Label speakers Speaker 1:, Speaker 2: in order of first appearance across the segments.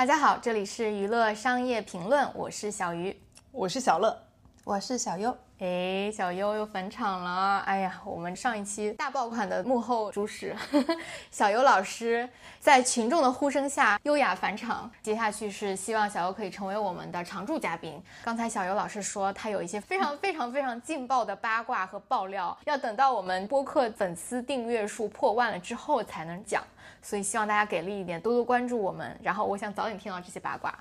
Speaker 1: 大家好，这里是娱乐商业评论，我是小鱼，
Speaker 2: 我是小乐，
Speaker 3: 我是小优。
Speaker 1: 哎，小优又返场了。哎呀，我们上一期大爆款的幕后主使 小优老师，在群众的呼声下优雅返场。接下去是希望小优可以成为我们的常驻嘉宾。刚才小优老师说他有一些非常非常非常劲爆的八卦和爆料，要等到我们播客粉丝订阅数破万了之后才能讲。所以希望大家给力一点，多多关注我们。然后我想早点听到这些八卦。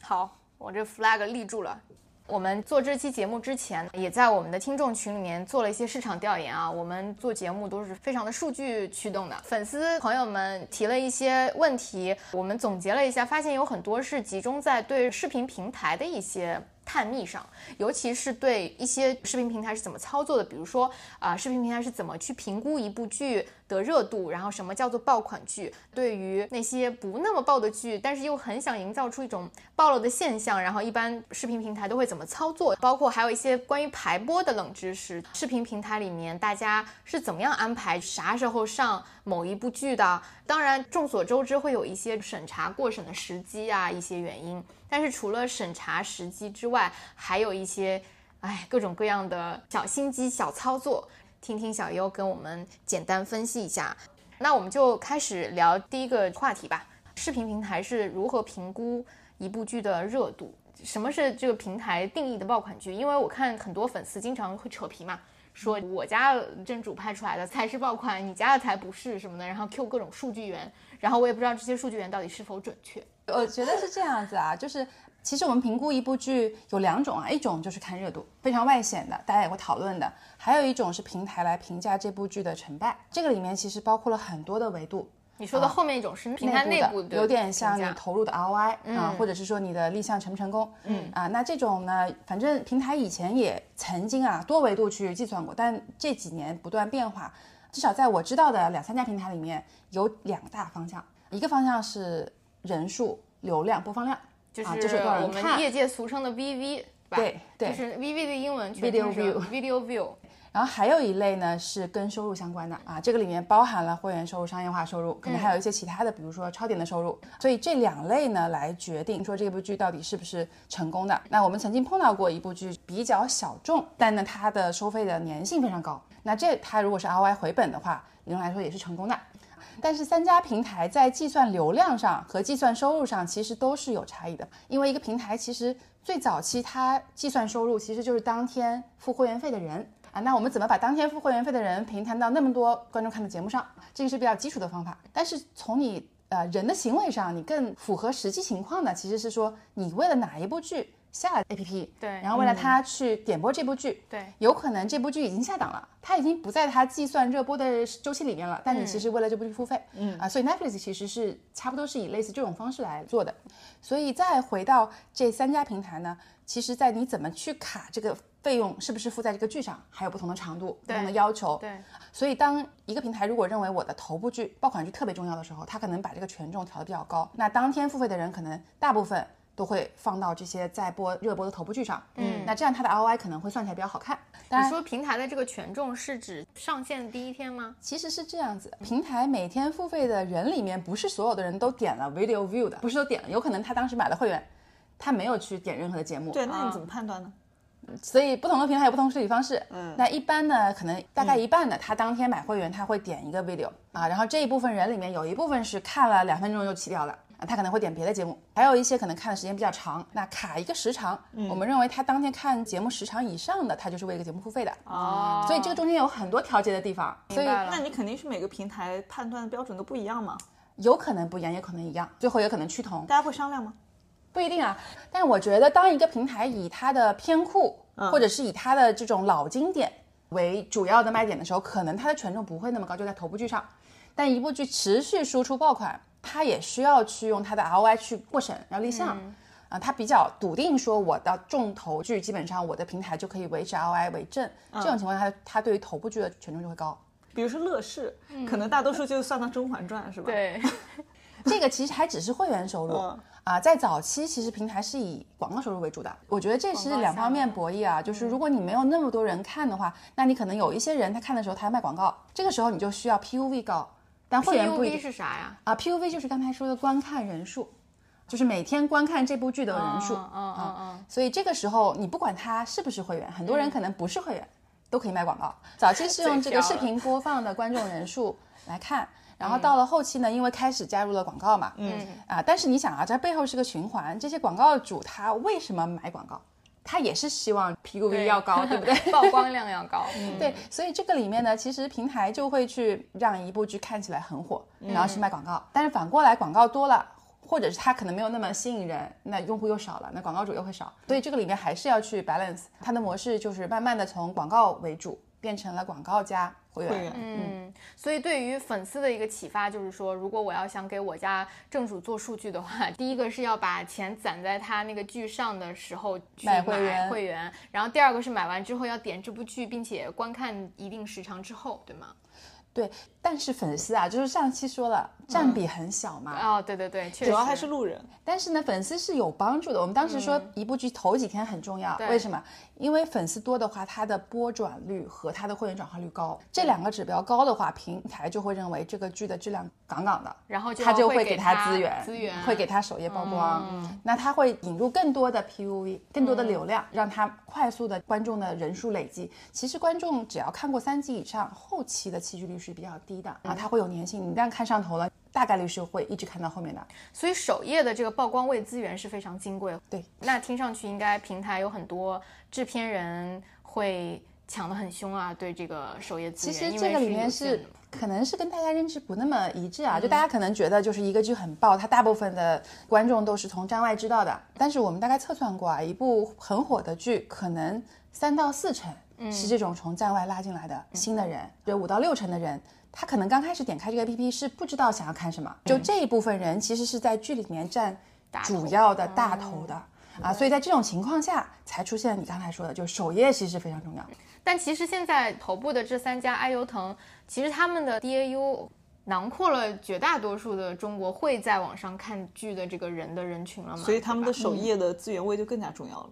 Speaker 1: 好，我这 flag 立住了。我们做这期节目之前，也在我们的听众群里面做了一些市场调研啊。我们做节目都是非常的数据驱动的，粉丝朋友们提了一些问题，我们总结了一下，发现有很多是集中在对视频平台的一些。探秘上，尤其是对一些视频平台是怎么操作的，比如说啊，视频平台是怎么去评估一部剧的热度，然后什么叫做爆款剧？对于那些不那么爆的剧，但是又很想营造出一种爆了的现象，然后一般视频平台都会怎么操作？包括还有一些关于排播的冷知识，视频平台里面大家是怎么样安排啥时候上某一部剧的？当然，众所周知会有一些审查过审的时机啊，一些原因。但是除了审查时机之外，还有一些，哎，各种各样的小心机、小操作，听听小优跟我们简单分析一下。那我们就开始聊第一个话题吧：视频平台是如何评估一部剧的热度？什么是这个平台定义的爆款剧？因为我看很多粉丝经常会扯皮嘛，说我家正主拍出来的才是爆款，你家的才不是什么的，然后 Q 各种数据源，然后我也不知道这些数据源到底是否准确。
Speaker 3: 我觉得是这样子啊，就是其实我们评估一部剧有两种啊，一种就是看热度，非常外显的，大家也会讨论的；还有一种是平台来评价这部剧的成败。这个里面其实包括了很多的维度。
Speaker 1: 你说的后面一种是平台内部
Speaker 3: 的，有点像你投入的 ROI 啊，或者是说你的立项成不成功。嗯啊，那这种呢，反正平台以前也曾经啊多维度去计算过，但这几年不断变化。至少在我知道的两三家平台里面有两大方向，一个方向是。人数、流量、播放量，
Speaker 1: 就是我们业界俗称的 VV，
Speaker 3: 对对，
Speaker 1: 就是 VV 的英文
Speaker 3: ，Video
Speaker 1: View，Video View。
Speaker 3: 然后还有一类呢是跟收入相关的啊，这个里面包含了会员收入、商业化收入，可能还有一些其他的，比如说超点的收入。所以这两类呢来决定说这部剧到底是不是成功的。那我们曾经碰到过一部剧比较小众，但呢它的收费的粘性非常高。那这它如果是 ROI 回本的话，理论来说也是成功的。但是三家平台在计算流量上和计算收入上其实都是有差异的，因为一个平台其实最早期它计算收入其实就是当天付会员费的人啊，那我们怎么把当天付会员费的人平摊到那么多观众看的节目上？这个是比较基础的方法。但是从你呃人的行为上，你更符合实际情况的其实是说你为了哪一部剧。下了 A P P，
Speaker 1: 对，
Speaker 3: 然后为了他去点播这部剧，
Speaker 1: 对，
Speaker 3: 有可能这部剧已经下档了，他已经不在他计算热播的周期里面了，但你其实为了这部剧付费，嗯。啊，所以 Netflix 其实是差不多是以类似这种方式来做的，所以再回到这三家平台呢，其实在你怎么去卡这个费用是不是付在这个剧上，还有不同的长度、不同的要求，
Speaker 1: 对，
Speaker 3: 所以当一个平台如果认为我的头部剧爆款剧特别重要的时候，他可能把这个权重调得比较高，那当天付费的人可能大部分。都会放到这些在播热播的头部剧上，嗯，那这样它的 ROI 可能会算起来比较好看。
Speaker 1: 你说平台的这个权重是指上线第一天吗？
Speaker 3: 其实是这样子，平台每天付费的人里面，不是所有的人都点了 Video View 的，不是都点了，有可能他当时买了会员，他没有去点任何的节目。
Speaker 2: 对，那你怎么判断呢？
Speaker 3: 所以不同的平台有不同处理方式。嗯，那一般呢，可能大概一半的他当天买会员，他会点一个 Video 啊，然后这一部分人里面有一部分是看了两分钟就弃掉了。啊，他可能会点别的节目，还有一些可能看的时间比较长，那卡一个时长，我们认为他当天看节目时长以上的，他就是为一个节目付费的哦。所以这个中间有很多调节的地方，所以
Speaker 2: 那你肯定是每个平台判断的标准都不一样嘛？
Speaker 3: 有可能不一样，也可能一样，最后也可能趋同。
Speaker 2: 大家会商量吗？
Speaker 3: 不一定啊。但我觉得，当一个平台以它的偏酷，或者是以它的这种老经典为主要的卖点的时候，可能它的权重不会那么高，就在头部剧上。但一部剧持续输出爆款。他也需要去用他的 ROI 去过审，要立项啊。他比较笃定说，我的重头剧基本上我的平台就可以维持 ROI 为正。这种情况下，他他对于头部剧的权重就会高。
Speaker 2: 比如说乐视，可能大多数就算到《甄嬛传》是吧？
Speaker 1: 对，
Speaker 3: 这个其实还只是会员收入啊。在早期，其实平台是以广告收入为主的。我觉得这是两方面博弈啊。就是如果你没有那么多人看的话，那你可能有一些人他看的时候他要卖广告，这个时候你就需要 PUV 高。但会员不一定
Speaker 1: 是啥呀？
Speaker 3: 啊，PUV 就是刚才说的观看人数，就是每天观看这部剧的人数。
Speaker 1: 嗯嗯嗯嗯，
Speaker 3: 所以这个时候，你不管他是不是会员，很多人可能不是会员，都可以卖广告。早期是用这个视频播放的观众人数来看，然后到了后期呢，因为开始加入了广告嘛，嗯啊，但是你想啊，这背后是个循环，这些广告主他为什么买广告？他也是希望 PUV 要高，对不对？
Speaker 1: 曝光量要高。
Speaker 3: 对，所以这个里面呢，其实平台就会去让一部剧看起来很火，然后去卖广告。但是反过来，广告多了，或者是它可能没有那么吸引人，那用户又少了，那广告主又会少。所以这个里面还是要去 balance。它的模式就是慢慢的从广告为主，变成了广告加会员。
Speaker 1: 嗯，所以对于粉丝的一个启发就是说，如果我要想给我家正主做数据的话，第一个是要把钱攒在他那个剧上的时候去
Speaker 3: 买
Speaker 1: 买
Speaker 3: 会员
Speaker 1: 会员，然后第二个是买完之后要点这部剧，并且观看一定时长之后，对吗？
Speaker 3: 对，但是粉丝啊，就是上期说了，占比很小嘛。
Speaker 1: 哦，对对对，确实，
Speaker 2: 主要还是路人。
Speaker 3: 但是呢，粉丝是有帮助的。我们当时说一部剧头几天很重要，
Speaker 1: 对
Speaker 3: 为什么？因为粉丝多的话，它的播转率和它的会员转化率高，这两个指标高的话，平台就会认为这个剧的质量杠杠的，
Speaker 1: 然后就
Speaker 3: 他就
Speaker 1: 会
Speaker 3: 给
Speaker 1: 他
Speaker 3: 资源，
Speaker 1: 资源
Speaker 3: 会给他首页曝光，那他会引入更多的 PUV，更多的流量，让他快速的观众的人数累积。其实观众只要看过三集以上，后期的弃剧率是比较低的啊，它会有粘性。你一旦看上头了，大概率是会一直看到后面的。
Speaker 1: 所以首页的这个曝光位资源是非常金贵。
Speaker 3: 对，
Speaker 1: 那听上去应该平台有很多制片人会抢得很凶啊，对这个首页资
Speaker 3: 其
Speaker 1: 源。其
Speaker 3: 实这个里面是可能是跟大家认知不那么一致啊，
Speaker 1: 嗯
Speaker 3: 就大家可能觉得就是一个剧很爆，它大部分的观众都是从站外知道的。但是我们大概测算过啊，一部很火的剧，可能三到四成
Speaker 1: 嗯
Speaker 3: 是这种从站外拉进来的新的人，有五到六成的人。他可能刚开始点开这个 APP 是不知道想要看什么，就这一部分人其实是在剧里面占主要的大头的啊，所以在这种情况下才出现你刚才说的，就是首页其实非常重要。
Speaker 1: 但其实现在头部的这三家爱优腾，其实他们的 DAU 囊括了绝大多数的中国会在网上看剧的这个人的人群了嘛，
Speaker 2: 所以他们的首页的资源位就更加重要了。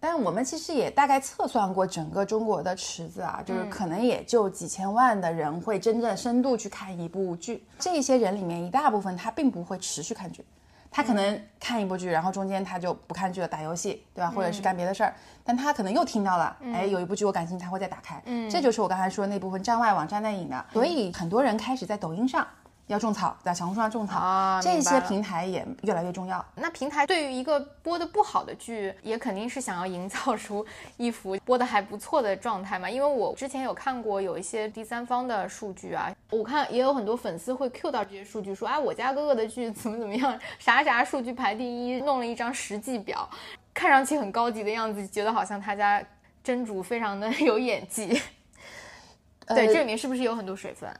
Speaker 3: 但我们其实也大概测算过整个中国的池子啊，就是可能也就几千万的人会真正深度去看一部剧。这些人里面一大部分他并不会持续看剧，他可能看一部剧，然后中间他就不看剧了，打游戏，对吧？或者是干别的事儿。但他可能又听到了，哎，有一部剧我感兴趣，他会再打开。嗯，这就是我刚才说的那部分站外网站内影的。所以很多人开始在抖音上要种草，在小红书上种草，
Speaker 1: 啊这些
Speaker 3: 平台也越来越重要。
Speaker 1: 那平台对于一个播的不好的剧，也肯定是想要营造出一幅播的还不错的状态嘛。因为我之前有看过有一些第三方的数据啊，我看也有很多粉丝会 Q 到这些数据，说啊我家哥哥的剧怎么怎么样，啥啥数据排第一，弄了一张实际表，看上去很高级的样子，觉得好像他家真主非常的 有演技。对，这里面是不是有很多水分？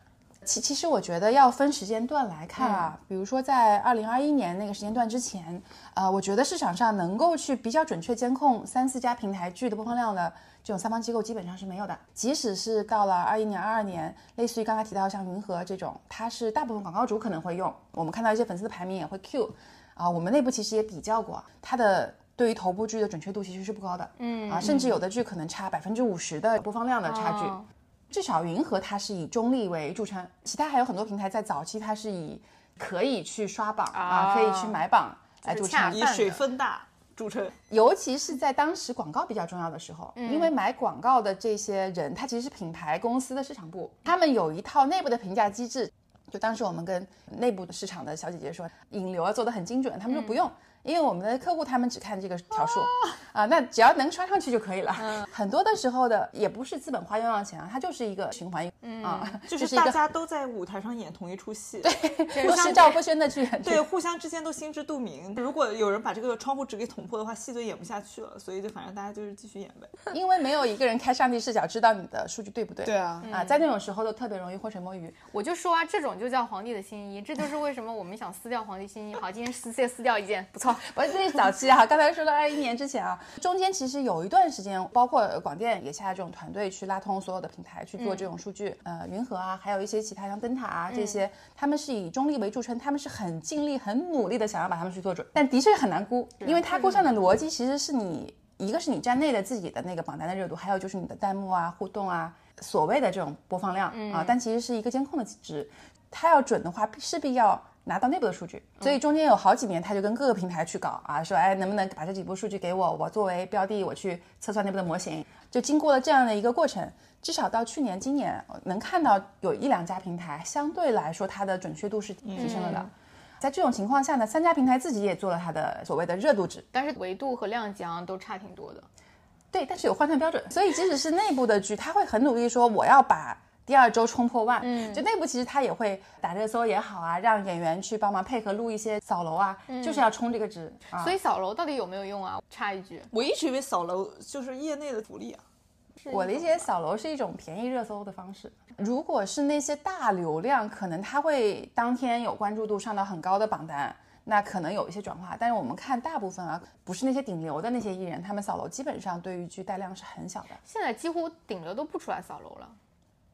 Speaker 3: 其其实我觉得要分时间段来看啊，比如说在二零二一年那个时间段之前，呃，我觉得市场上能够去比较准确监控三四家平台剧的播放量的这种三方机构基本上是没有的。即使是到了二一年、二二年，类似于刚才提到像云和这种，它是大部分广告主可能会用，我们看到一些粉丝的排名也会 Q，啊，我们内部其实也比较过，它的。对于头部剧的准确度其实是不高的，嗯啊，甚至有的剧可能差百分之五十的播放量的差距。
Speaker 1: 哦
Speaker 3: 至少云和它是以中立为著称，其他还有很多平台在早期它是以可以去刷榜啊，
Speaker 1: 哦
Speaker 3: 可以去买榜来著称。
Speaker 2: 以水分大著称。
Speaker 3: 尤其是在当时广告比较重要的时候，
Speaker 1: 嗯
Speaker 3: 因为买广告的这些人，他其实是品牌公司的市场部，他们有一套内部的评价机制。就当时我们跟内部市场的小姐姐说，引流啊做的很精准，他们说不用。因为我们的客户他们只看这个条数啊，那只要能刷上去就可以了。很多的时候的也不是资本花冤枉钱啊，它就是一个循环嗯啊，
Speaker 2: 就是大家都在舞台上演同一出戏，对
Speaker 3: 不是赵不宣的剧。
Speaker 2: 对，互相之间都心知肚明。如果有人把这个窗户纸给捅破的话，戏就演不下去了。所以就反正大家就是继续演呗。
Speaker 3: 因为没有一个人开上帝视角知道你的数据对不对。
Speaker 2: 对啊
Speaker 3: 啊，在那种时候都特别容易浑水摸鱼。
Speaker 1: 我就说啊，这种就叫皇帝的新衣，这就是为什么我们想撕掉皇帝新衣。好，今天撕撕撕掉一件，不错。
Speaker 3: 我这是早期啊，刚才说到二一年之前啊，中间其实有一段时间，包括广电也下这种团队去拉通所有的平台去做这种数据，呃，云和啊，还有一些其他像灯塔啊这些，他们是以中立为著称，他们是很尽力、很努力的想要把他们去做准，但的确很难估，因为它估算的逻辑其实是你一个是你站内的自己的那个榜单的热度，还有就是你的弹幕啊、互动啊，所谓的这种播放量啊，但其实是一个监控的机制，它要准的话，势必要拿到内部的数据，所以中间有好几年，他就跟各个平台去搞啊，说哎，能不能把这几部数据给我，我作为标的，我去测算内部的模型。就经过了这样的一个过程，至少到去年、今年能看到有一两家平台相对来说它的准确度是提升了的。在这种情况下呢，三家平台自己也做了它的所谓的热度值，
Speaker 1: 但是维度和量级都差挺多的。
Speaker 3: 对，但是有换算标准，所以即使是内部的剧，他会很努力说我要把。第二周冲破万，嗯，就内部其实他也会打热搜也好啊，让演员去帮忙配合录一些扫楼啊，就是要冲这个值。
Speaker 1: 所以扫楼到底有没有用啊？插一句，
Speaker 2: 我一直以为扫楼就是业内的福利啊。
Speaker 3: 我理解扫楼是一种便宜热搜的方式。如果是那些大流量，可能他会当天有关注度上到很高的榜单，那可能有一些转化。但是我们看大部分啊，不是那些顶流的那些艺人，他们扫楼基本上对于剧带量是很小的。
Speaker 1: 现在几乎顶流都不出来扫楼了。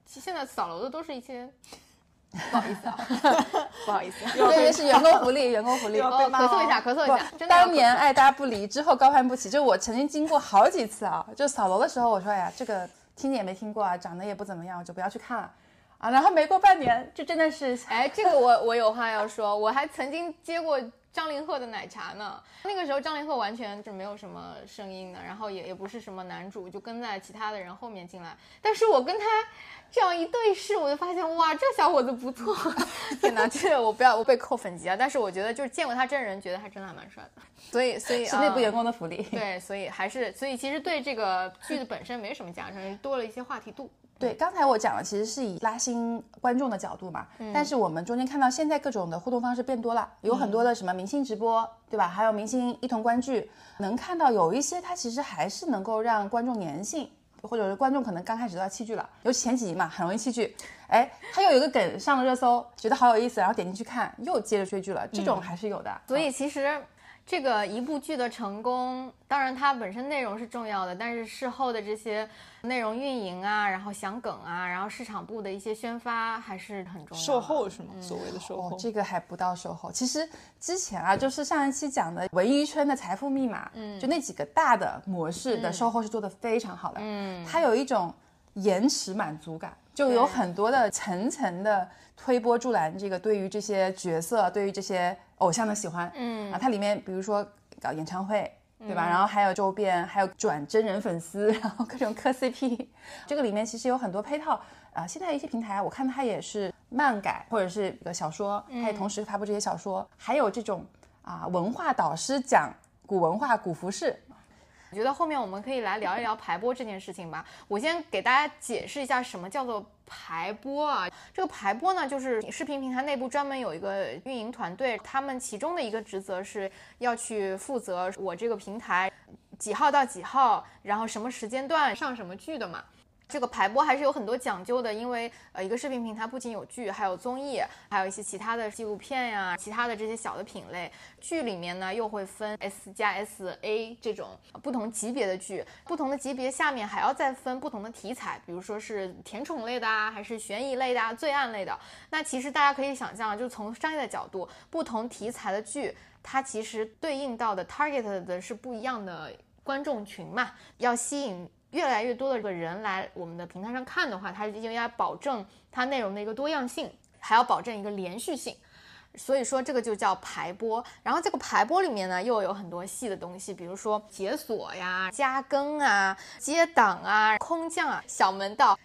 Speaker 1: 其实现在扫楼的都是一些，不好意思啊，不好意思，
Speaker 3: 因为是员工福利，员工福利。
Speaker 1: 咳嗽一下，咳嗽一下。
Speaker 3: 当年爱搭不离，之后高攀不起。就我曾经经过好几次啊，就扫楼的时候，我说哎呀，这个听也没听过啊，长得也不怎么样，我就不要去看了啊。然后没过半年，就真的是，
Speaker 1: 哎，这个我我有话要说，我还曾经接过。张凌赫的奶茶呢？那个时候张凌赫完全是没有什么声音的，然后也也不是什么男主，就跟在其他的人后面进来。但是我跟他这样一对视，我就发现哇，这小伙子不错。天哪，这个我不要我被扣粉级啊！但是我觉得就是见过他真人，觉得他真的还蛮帅的。所以所以
Speaker 3: 是内部员工的福利。
Speaker 1: 对，所以还是所以其实对这个剧的本身没什么加成，多了一些话题度。
Speaker 3: 对，刚才我讲的其实是以拉新观众的角度嘛，但是我们中间看到现在各种的互动方式变多了，有很多的什么明星直播，对吧？还有明星一同观剧，能看到有一些它其实还是能够让观众粘性，或者是观众可能刚开始都要弃剧了，尤其前几集嘛，很容易弃剧。哎，他又有一个梗上了热搜，觉得好有意思，然后点进去看，又接着追剧了，这种还是有的。
Speaker 1: 所以其实。这个一部剧的成功，当然它本身内容是重要的，但是事后的这些内容运营啊，然后想梗啊，然后市场部的一些宣发还是很重要。
Speaker 2: 售后是吗？所谓的售后，
Speaker 3: 这个还不到售后。其实之前啊，就是上一期讲的文娱圈的财富密码，嗯，就那几个大的模式的售后是做的非常好的，嗯，它有一种延迟满足感，就有很多的层层的推波助澜，这个对于这些角色，对于这些。偶像的喜欢，嗯啊，它里面比如说搞演唱会，对吧？然后还有周边，还有转真人粉丝，然后各种磕 CP，这个里面其实有很多配套啊。现在一些平台，我看它也是漫改或者是一个小说，它也同时发布这些小说，还有这种啊文化导师讲古文化、古服饰。
Speaker 1: 我觉得后面我们可以来聊一聊排播这件事情吧。我先给大家解释一下什么叫做排播啊。这个排播呢，就是视频平台内部专门有一个运营团队，他们其中的一个职责是要去负责我这个平台几号到几号，然后什么时间段上什么剧的嘛。这个排播还是有很多讲究的，因为呃，一个视频平台不仅有剧，还有综艺，还有一些其他的纪录片呀，其他的这些小的品类。剧里面呢，又会分 S 加 S、A 这种不同级别的剧，不同的级别下面还要再分不同的题材，比如说是甜宠类的啊，还是悬疑类的、啊、罪案类的。那其实大家可以想象，就从商业的角度，不同题材的剧，它其实对应到的 target 的是不一样的观众群嘛，要吸引。越来越多的这个人来我们的平台上看的话，它应该保证它内容的一个多样性，还要保证一个连续性，所以说这个就叫排播。然后这个排播里面呢，又有很多细的东西，比如说解锁呀、加更啊、接档啊、空降啊、小门道。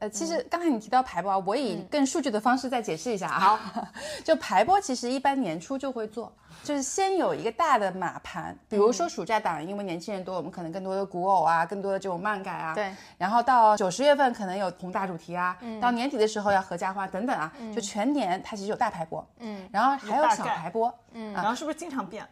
Speaker 3: 呃，其实刚才你提到排播啊，我以更数据的方式再解释一下啊。好，就排播其实一般年初就会做。就是先有一个大的码盘，比如说暑假档，因为年轻人多，我们可能更多的古偶啊，更多的这种漫改啊。
Speaker 1: 对。
Speaker 3: 然后到九十月份可能有宏大主题啊，到年底的时候要合家欢等等啊，就全年它其实有大排播，嗯，然后还有小排播，
Speaker 2: 嗯，然后是不是经常变？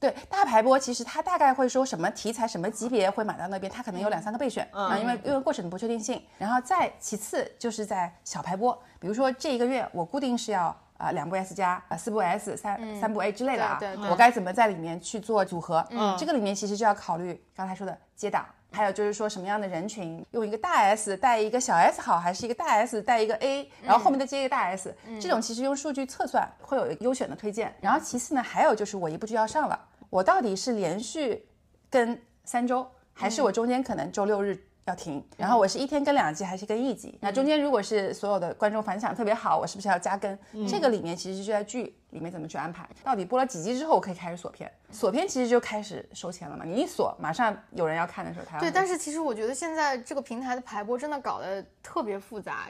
Speaker 3: 对，大排播其实它大概会说什么题材、什么级别会买到那边，它可能有两三个备选啊，因为因为过程的不确定性。然后再其次就是在小排播，比如说这一个月我固定是要。啊，两部 S 加啊，四部 S，三三部 A 之类的啊，我该怎么在里面去做组合？嗯，这个里面其实就要考虑刚才说的接档，还有就是说什么样的人群，用一个大 S 带一个小 S 好，还是一个大 S 带一个 A，然后后面再接一个大 S，这种其实用数据测算会有优选的推荐。然后其次呢，还有就是我一部剧要上了，我到底是连续跟三周，还是我中间可能周六日？要停，然后我是一天跟两集还是跟一集？那中间如果是所有的观众反响特别好，我是不是要加更？这个里面其实就在剧里面怎么去安排，到底播了几集之后我可以开始锁片，锁片其实就开始收钱了嘛。你一锁，马上有人要看的时候，他
Speaker 1: 对，但是其实我觉得现在这个平台的排播真的搞得特别复杂。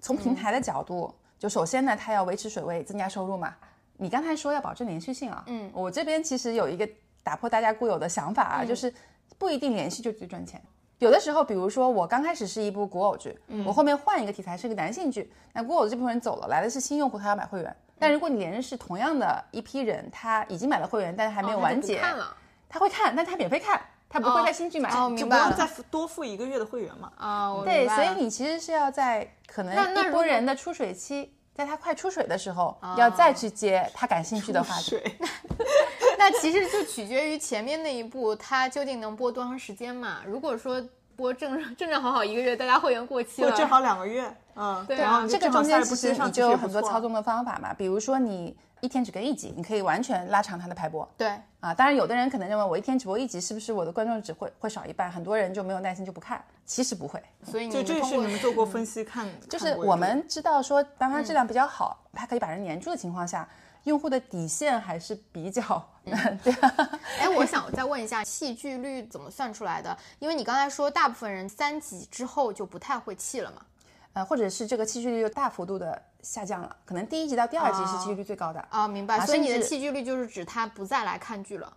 Speaker 3: 从平台的角度，就首先呢，它要维持水位，增加收入嘛。你刚才说要保证连续性啊，嗯，我这边其实有一个打破大家固有的想法啊，就是不一定连续就最赚钱。有的时候，比如说我刚开始是一部古偶剧，嗯我后面换一个题材是个男性剧，那古偶的这部分人走了，来的是新用户，他要买会员。但如果你连着是同样的一批人，他已经买了会员，但是还没有完结，他会看，但他免费看，他不会在新剧买，哦
Speaker 1: 就不用
Speaker 2: 再多付一个月的会员嘛。
Speaker 1: 啊，
Speaker 3: 对，所以你其实是要在可能一波人的出水期。在他快出水的时候，要再去接他感兴趣的话题。
Speaker 1: 那其实就取决于前面那一步，他究竟能播多长时间嘛？如果说播正正正好好一个月，大家会员过期了，
Speaker 2: 正好两个月，嗯，
Speaker 1: 对
Speaker 2: 啊，
Speaker 3: 这个中间其
Speaker 2: 实
Speaker 3: 你就有很多操纵的方法嘛，比如说你。一天只更一集，你可以完全拉长它的排播。
Speaker 1: 对
Speaker 3: 啊，当然有的人可能认为我一天只播一集，是不是我的观众只会会少一半？很多人就没有耐心就不看。其实不会，
Speaker 1: 所以
Speaker 2: 就这是你们做过分析看，
Speaker 3: 就是我们知道说，当它质量比较好，它可以把人黏住的情况下，用户的底线还是比较 对。
Speaker 1: 哎，我想再问一下，弃剧率怎么算出来的？因为你刚才说大部分人三集之后就不太会弃了嘛。
Speaker 3: 呃，或者是这个弃剧率又大幅度的下降了，可能第一集到第二集是弃剧率最高的
Speaker 1: 啊，明白。所以你的弃剧率就是指他不再来看剧了。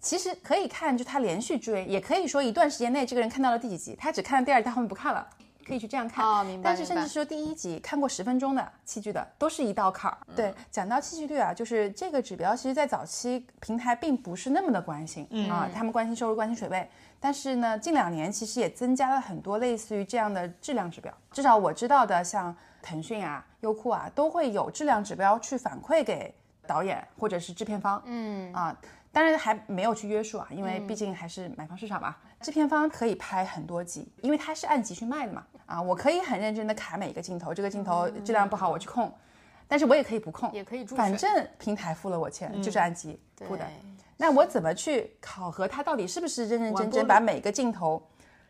Speaker 3: 其实可以看，就他连续追，也可以说一段时间内这个人看到了第几集，他只看了第二集，他后面不看了，可以去这样看。
Speaker 1: 哦，明白。
Speaker 3: 但是甚至说第一集看过十分钟的弃剧的，都是一道坎儿。对，讲到弃剧率啊，就是这个指标，其实在早期平台并不是那么的关心啊，他们关心收入，关心水位。但是呢，近两年其实也增加了很多类似于这样的质量指标。至少我知道的，像腾讯啊、优酷啊，都会有质量指标去反馈给导演或者是制片方。嗯啊，当然还没有去约束啊，因为毕竟还是买方市场嘛。制片方可以拍很多集，因为它是按集去卖的嘛。啊，我可以很认真的卡每一个镜头，这个镜头质量不好我去控，但是我也可以不控，
Speaker 1: 也可以
Speaker 3: 反正平台付了我钱，就是按集付的。那我怎么去考核他到底是不是认认真真把每个镜头？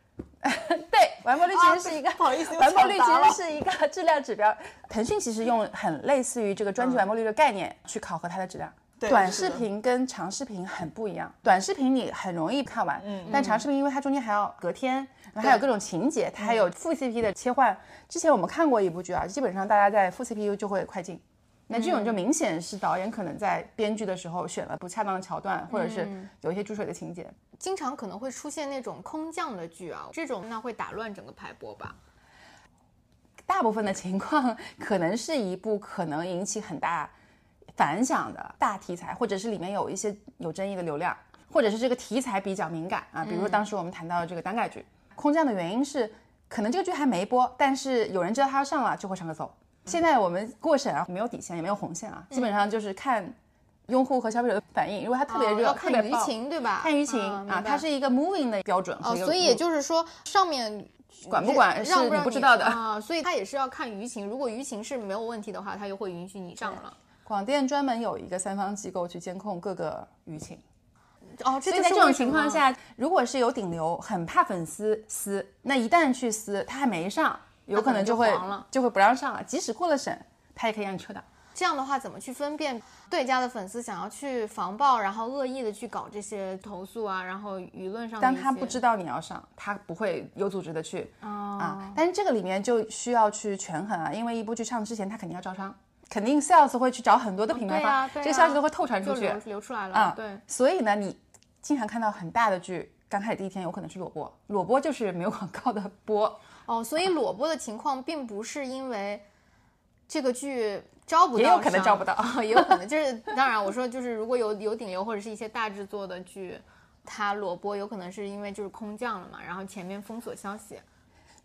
Speaker 3: 对，完播率其实是一个，
Speaker 2: 不好意思，
Speaker 3: 完播率其实是一个质量指标。腾讯其实用很类似于这个专辑完播率的概念去考核它的质量。短视频跟长视频很不一样，短视频你很容易看完，嗯，但长视频因为它中间还要隔天，然后还有各种情节，它还有副 CP 的切换。之前我们看过一部剧啊，基本上大家在副 CPU 就会快进。那这种就明显是导演可能在编剧的时候选了不恰当的桥段，或者是有一些注水的情节。
Speaker 1: 经常可能会出现那种空降的剧啊，这种那会打乱整个排播吧。
Speaker 3: 大部分的情况可能是一部可能引起很大反响的大题材，或者是里面有一些有争议的流量，或者是这个题材比较敏感啊。比如说当时我们谈到的这个单改剧，空降的原因是可能这个剧还没播，但是有人知道它要上了，就会上个走。现在我们过审啊，没有底线，也没有红线啊，基本上就是看用户和消费者的反应。如果它特别热，
Speaker 1: 看舆情，对吧？
Speaker 3: 看舆情啊，它是一个 moving 的标准。
Speaker 1: 哦，所以也就是说，上面
Speaker 3: 管不管是
Speaker 1: 你
Speaker 3: 不知道的
Speaker 1: 啊，所以它也是要看舆情。如果舆情是没有问题的话，它就会允许你上了。
Speaker 3: 广电专门有一个三方机构去监控各个舆情。
Speaker 1: 哦，
Speaker 3: 所以在这种情况下，如果是有顶流，很怕粉丝撕，那一旦去撕，他还没上。有可能就会就会不让上了，即使过了审，他也可以让你撤档。
Speaker 1: 这样的话，怎么去分辨对家的粉丝想要去防爆，然后恶意的去搞这些投诉啊？然后舆论上，
Speaker 3: 当他不知道你要上，他不会有组织的去啊。但是这个里面就需要去权衡啊，因为一部剧上之前，他肯定要招商，肯定 sales 会去找很多的品牌方，这个消息都会透传出去，
Speaker 1: 流出来了啊。对，
Speaker 3: 所以呢，你经常看到很大的剧，刚开始第一天有可能是裸播，裸播就是没有广告的播。
Speaker 1: 哦，所以裸播的情况并不是因为这个剧招不到，
Speaker 3: 也有可能招不到，
Speaker 1: 也有可能就是 当然，我说就是如果有有顶流或者是一些大制作的剧，它裸播有可能是因为就是空降了嘛，然后前面封锁消息。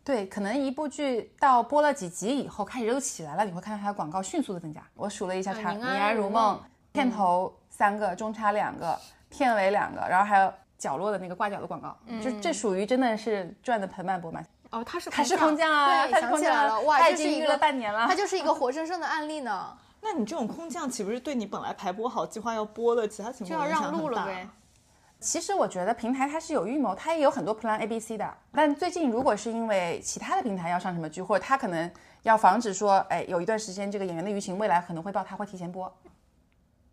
Speaker 3: 对，可能一部剧到播了几集以后开始热起来了，你会看到它的广告迅速的增加。我数了一下，它《宁安如梦》片头三个，中插两个，片尾两个，然后还有角落的那个挂角的广告，就这属于真的是赚的盆满钵满。
Speaker 1: 哦，它是
Speaker 3: 它是空降啊，
Speaker 1: 对，想起来了，哇，
Speaker 3: 他已经预了半年了，
Speaker 1: 它就是一个活生生的案例呢。
Speaker 2: 那你这种空降岂不是对你本来排播好计划要播的其他情况
Speaker 1: 就要让路了呗？
Speaker 3: 其实我觉得平台它是有预谋，它也有很多 Plan A、B、C 的。但最近如果是因为其他的平台要上什么剧，或者它可能要防止说，哎，有一段时间这个演员的舆情未来可能会爆，它会提前播。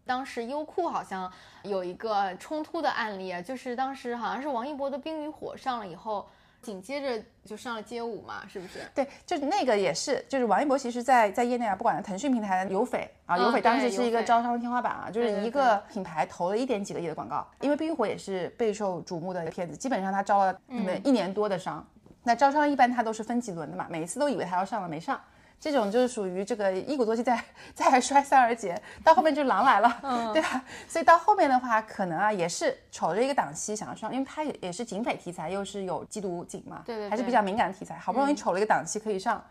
Speaker 1: 当时优酷好像有一个冲突的案例啊，就是当时好像是王一博的《冰与火》上了以后，紧接着就上了街舞嘛，是不是？
Speaker 3: 对，就是那个也是，就是王一博其实在在业内啊，不管腾讯平台的有匪啊，有匪当时是一个招商的天花板啊，就是一个品牌投了一点几个亿的广告，因为《冰与火》也是备受瞩目的片子，基本上他招了可能一年多的商。那招商一般他都是分几轮的嘛，每一次都以为他要上了没上。这种就是属于这个一鼓作气，再再摔三而竭，到后面就狼来了，对吧？所以到后面的话，可能啊也是瞅着一个档期想要上，因为它也也是警匪题材，又是有缉毒警嘛，
Speaker 1: 对对，
Speaker 3: 还是比较敏感的题材，好不容易瞅了一个档期可以上，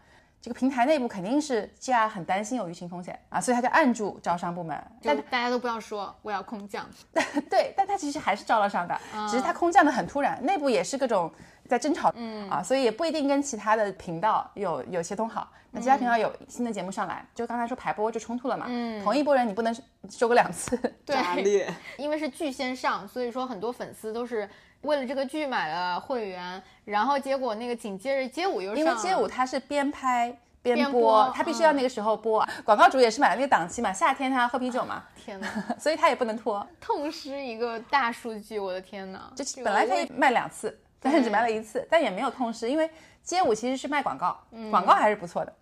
Speaker 3: 这个平台内部肯定是 GR 很担心有舆情风险啊，所以他就按住招商部门，
Speaker 1: 但大家都不要说我要空降，
Speaker 3: 对，但他其实还是招了上的，只是他空降的很突然，内部也是各种在争吵，嗯。啊，所以也不一定跟其他的频道有有协同好。那其他频道有新的节目上来，就刚才说排播就冲突了嘛。嗯，同一波人你不能收个两次，
Speaker 1: 对，因为是剧先上，所以说很多粉丝都是为了这个剧买了会员，然后结果那个紧接着街舞又上，
Speaker 3: 因为街舞它是边拍边播，它必须要那个时候播。广告主也是买了那个档期嘛，夏天他要喝啤酒嘛，
Speaker 1: 天哪，
Speaker 3: 所以他也不能拖，
Speaker 1: 痛失一个大数据，我的天哪！
Speaker 3: 就本来可以卖两次，但是只卖了一次，但也没有痛失，因为街舞其实是卖广告，广告还是不错的。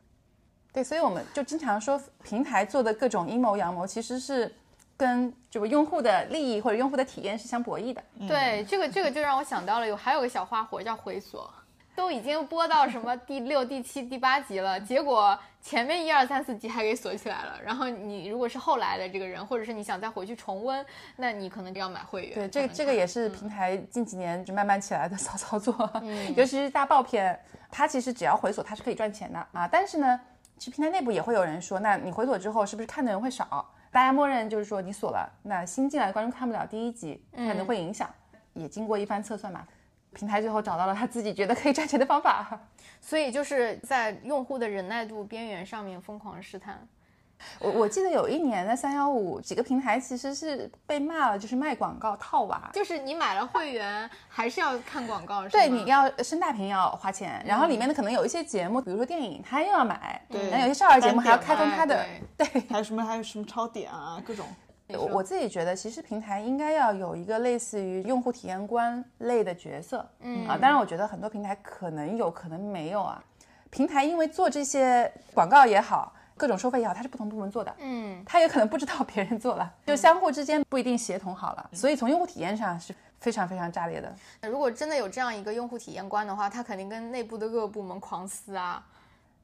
Speaker 3: 对，所以我们就经常说，平台做的各种阴谋阳谋，其实是跟这个用户的利益或者用户的体验是相博弈的。
Speaker 1: 对，这个这个就让我想到了，有还有个小花活叫回锁，都已经播到什么第六、第七、第八集了，结果前面一二三四集还给锁起来了。然后你如果是后来的这个人，或者是你想再回去重温，那你可能就要买会员。
Speaker 3: 对，这个这个也是平台近几年就慢慢起来的骚操作，尤其是大爆片，它其实只要回锁，它是可以赚钱的啊。但是呢。其实平台内部也会有人说，那你回锁之后是不是看的人会少？大家默认就是说你锁了，那新进来的观众看不了第一集，可能会影响。也经过一番测算嘛，平台最后找到了他自己觉得可以赚钱的方法，
Speaker 1: 所以就是在用户的忍耐度边缘上面疯狂试探。
Speaker 3: 我我记得有一年的三幺五，几个平台其实是被骂了，就是卖广告套娃，
Speaker 1: 就是你买了会员还是要看广告，
Speaker 3: 对，你要升大屏要花钱，然后里面的可能有一些节目，比如说电影，他又要买，
Speaker 2: 对，
Speaker 3: 然后有些少儿节目还要开通他的，对，
Speaker 2: 还有什么还有什么超点啊，各种。
Speaker 3: 我我自己觉得，其实平台应该要有一个类似于用户体验官类的角色，嗯啊，当然我觉得很多平台可能有可能没有啊，平台因为做这些广告也好。各种收费也好，它是不同部门做的，嗯，它也可能不知道别人做了，就相互之间不一定协同好了，所以从用户体验上是非常非常炸裂的。
Speaker 1: 如果真的有这样一个用户体验官的话，他肯定跟内部的各个部门狂撕啊。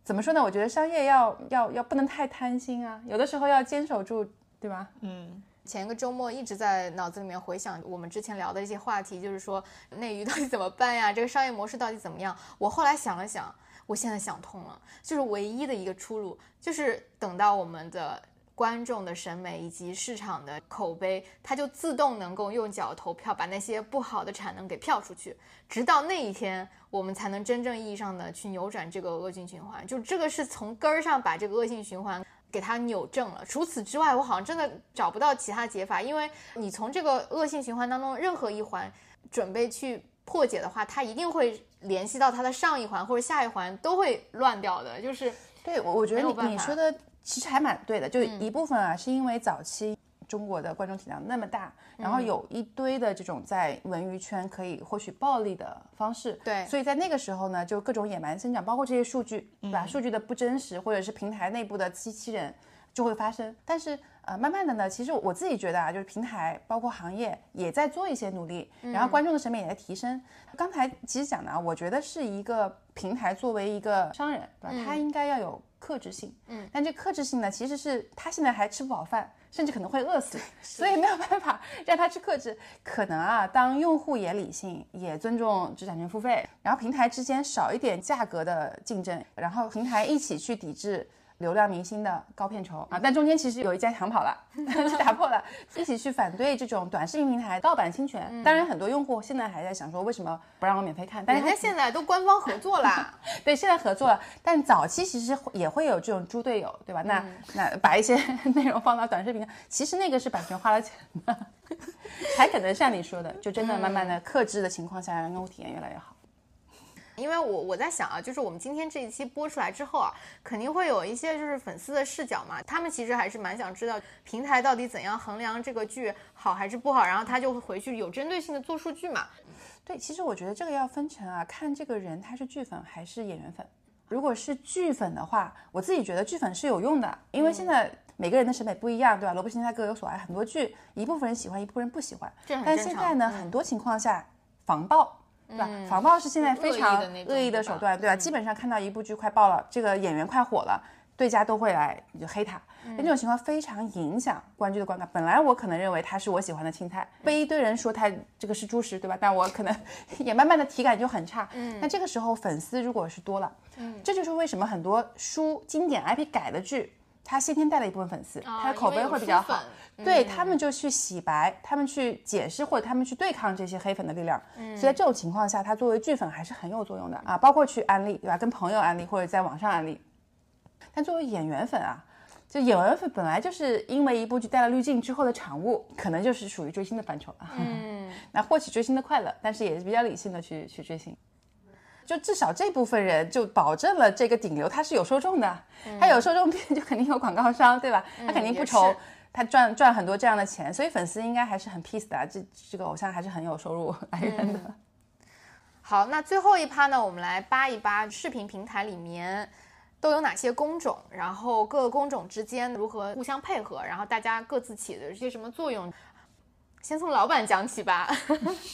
Speaker 3: 怎么说呢？我觉得商业要要要不能太贪心啊，有的时候要坚守住，对吧？
Speaker 1: 嗯，前一个周末一直在脑子里面回想我们之前聊的一些话题，就是说内娱到底怎么办呀？这个商业模式到底怎么样？我后来想了想。我现在想通了，就是唯一的一个出路，就是等到我们的观众的审美以及市场的口碑，它就自动能够用脚投票，把那些不好的产能给票出去。直到那一天，我们才能真正意义上的去扭转这个恶性循环。就这个是从根儿上把这个恶性循环给它扭正了。除此之外，我好像真的找不到其他解法，因为你从这个恶性循环当中任何一环准备去。破解的话，它一定会联系到它的上一环或者下一环都会乱掉的。就是
Speaker 3: 对我，我觉得你你说的其实还蛮对的。就一部分啊，是因为早期中国的观众体量那么大，然后有一堆的这种在文娱圈可以获取暴利的方式。
Speaker 1: 对，
Speaker 3: 所以在那个时候呢，就各种野蛮生长，包括这些数据，对吧？数据的不真实，或者是平台内部的机器人就会发生。但是呃，慢慢的呢，其实我自己觉得啊，就是平台包括行业也在做一些努力，然后观众的审美也在提升。刚才其实讲的啊，我觉得是一个平台作为一个商人，对吧？他应该要有克制性。嗯，但这克制性呢，其实是他现在还吃不饱饭，甚至可能会饿死，所以没有办法让他去克制。可能啊，当用户也理性，也尊重知识产权付费，然后平台之间少一点价格的竞争，然后平台一起去抵制。流量明星的高片酬啊，但中间其实有一家抢跑了，去打破了，一起去反对这种短视频平台盗版侵权。当然，很多用户现在还在想说，为什么不让我免费看？但是
Speaker 1: 人家现在都官方合作啦，
Speaker 3: 对，现在合作了。但早期其实也会有这种猪队友，对吧？那那把一些 内容放到短视频上，其实那个是版权花了钱的，才可能像你说的，就真的慢慢的克制的情况下，让用户体验越来越好。
Speaker 1: 因为我我在想啊，就是我们今天这一期播出来之后啊，肯定会有一些就是粉丝的视角嘛，他们其实还是蛮想知道平台到底怎样衡量这个剧好还是不好，然后他就会回去有针对性的做数据嘛。
Speaker 3: 对，其实我觉得这个要分成啊，看这个人他是剧粉还是演员粉。如果是剧粉的话，我自己觉得剧粉是有用的，因为现在每个人的审美不一样，对吧？萝卜青菜各有所爱，很多剧一部分人喜欢，一部分人不喜欢。但现在呢，
Speaker 1: 嗯
Speaker 3: 很多情况下防爆。对吧？防爆是现在非常
Speaker 1: 恶意的
Speaker 3: 手段，对吧？基本上看到一部剧快爆了，这个演员快火了，对家都会来就黑他。那这种情况非常影响观剧的观感。本来我可能认为他是我喜欢的青菜，被一堆人说他这个是猪食，对吧？但我可能 也慢慢的体感就很差。嗯，那这个时候粉丝如果是多了，嗯，这就是为什么很多书经典 IP 改的剧。他先天带了一部分粉丝，他的口碑会比较好，对他们就去洗白，他们去解释或者他们去对抗这些黑粉的力量。所以在这种情况下，他作为剧粉还是很有作用的啊，包括去安利，对吧？跟朋友安利或者在网上安利。但作为演员粉啊，就演员粉本来就是因为一部剧带了滤镜之后的产物，可能就是属于追星的范畴啊。嗯，那获取追星的快乐，但是也是比较理性的去去追星。就至少这部分人就保证了这个顶流他是有受众的，他有受众就肯定有广告商，对吧？他肯定不愁他赚赚很多这样的钱，所以粉丝应该还是很 peace 的啊。这这个偶像还是很有收入来源的。
Speaker 1: 好，那最后一趴呢，我们来扒一扒视频平台里面都有哪些工种，然后各个工种之间如何互相配合，然后大家各自起的一些什么作用。先从老板讲起吧。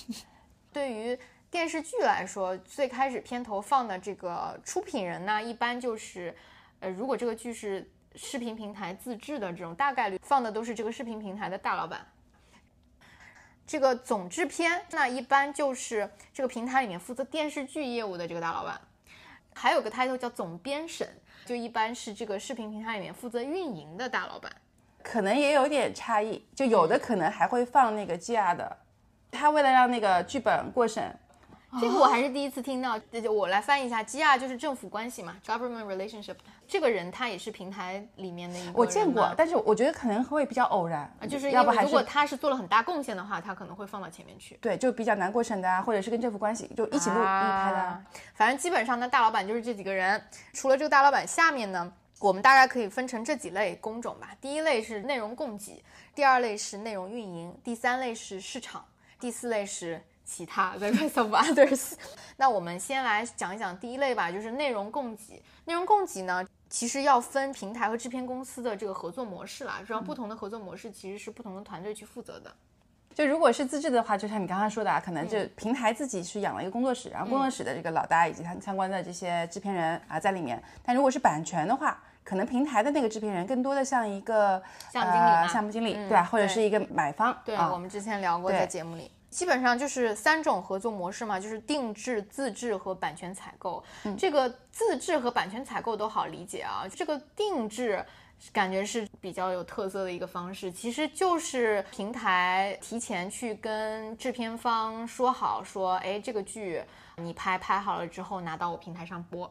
Speaker 1: 对于电视剧来说，最开始片头放的这个出品人呢，一般就是，呃，如果这个剧是视频平台自制的这种，大概率放的都是这个视频平台的大老板。这个总制片，那一般就是这个平台里面负责电视剧业务的这个大老板，还有个 title 叫总编审，就一般是这个视频平台里面负责运营的大老板。
Speaker 3: 可能也有点差异，就有的可能还会放那个 GR 的，他为了让那个剧本过审，
Speaker 1: 这个我还是第一次听到，我来翻译一下，GR 就是政府关系嘛，government relationship。这个人他也是平台里面的一个
Speaker 3: 我见过，但是我觉得可能会比较偶然，
Speaker 1: 啊就是
Speaker 3: 要不还
Speaker 1: 如果他是做了很大贡献的话，他可能会放到前面去。
Speaker 3: 对，就比较难过审的啊，或者是跟政府关系就一起录、一起拍的啊。
Speaker 1: 啊。反正基本上呢，大老板就是这几个人。除了这个大老板，下面呢，我们大概可以分成这几类工种吧。第一类是内容供给，第二类是内容运营，第三类是市场，第四类是其他 the rest of others。那我们先来讲一讲第一类吧，就是内容供给。内容供给呢，其实要分平台和制片公司的这个合作模式啦。然后不同的合作模式其实是不同的团队去负责的。
Speaker 3: 就如果是自制的话，就像你刚刚说的啊，可能就平台自己是养了一个工作室，然后工作室的这个老大以及他相关的这些制片人啊在里面。但如果是版权的话，可能平台的那个制片人更多的像一个
Speaker 1: 项目经理
Speaker 3: 项目经理，对吧？或者是一个买方，
Speaker 1: 对，
Speaker 3: 啊
Speaker 1: 我们之前聊过，在节目里。基本上就是三种合作模式嘛，就是定制、自制和版权采购。这个自制和版权采购都好理解啊，这个定制。感觉是比较有特色的一个方式，其实就是平台提前去跟制片方说好，说，哎，这个剧你拍拍好了之后拿到我平台上播。